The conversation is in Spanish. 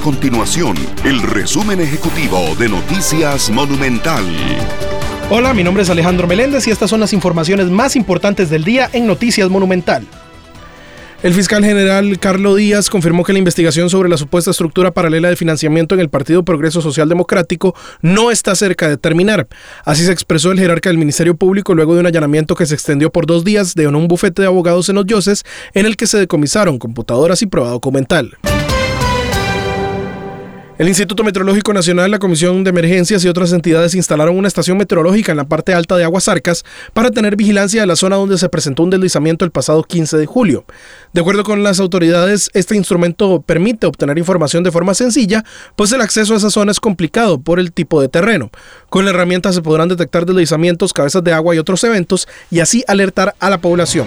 continuación el resumen ejecutivo de Noticias Monumental. Hola, mi nombre es Alejandro Meléndez y estas son las informaciones más importantes del día en Noticias Monumental. El fiscal general Carlos Díaz confirmó que la investigación sobre la supuesta estructura paralela de financiamiento en el Partido Progreso Social Democrático no está cerca de terminar. Así se expresó el jerarca del Ministerio Público luego de un allanamiento que se extendió por dos días de un bufete de abogados en los Yoses en el que se decomisaron computadoras y prueba documental. El Instituto Meteorológico Nacional, la Comisión de Emergencias y otras entidades instalaron una estación meteorológica en la parte alta de Aguas Arcas para tener vigilancia de la zona donde se presentó un deslizamiento el pasado 15 de julio. De acuerdo con las autoridades, este instrumento permite obtener información de forma sencilla, pues el acceso a esa zona es complicado por el tipo de terreno. Con la herramienta se podrán detectar deslizamientos, cabezas de agua y otros eventos y así alertar a la población.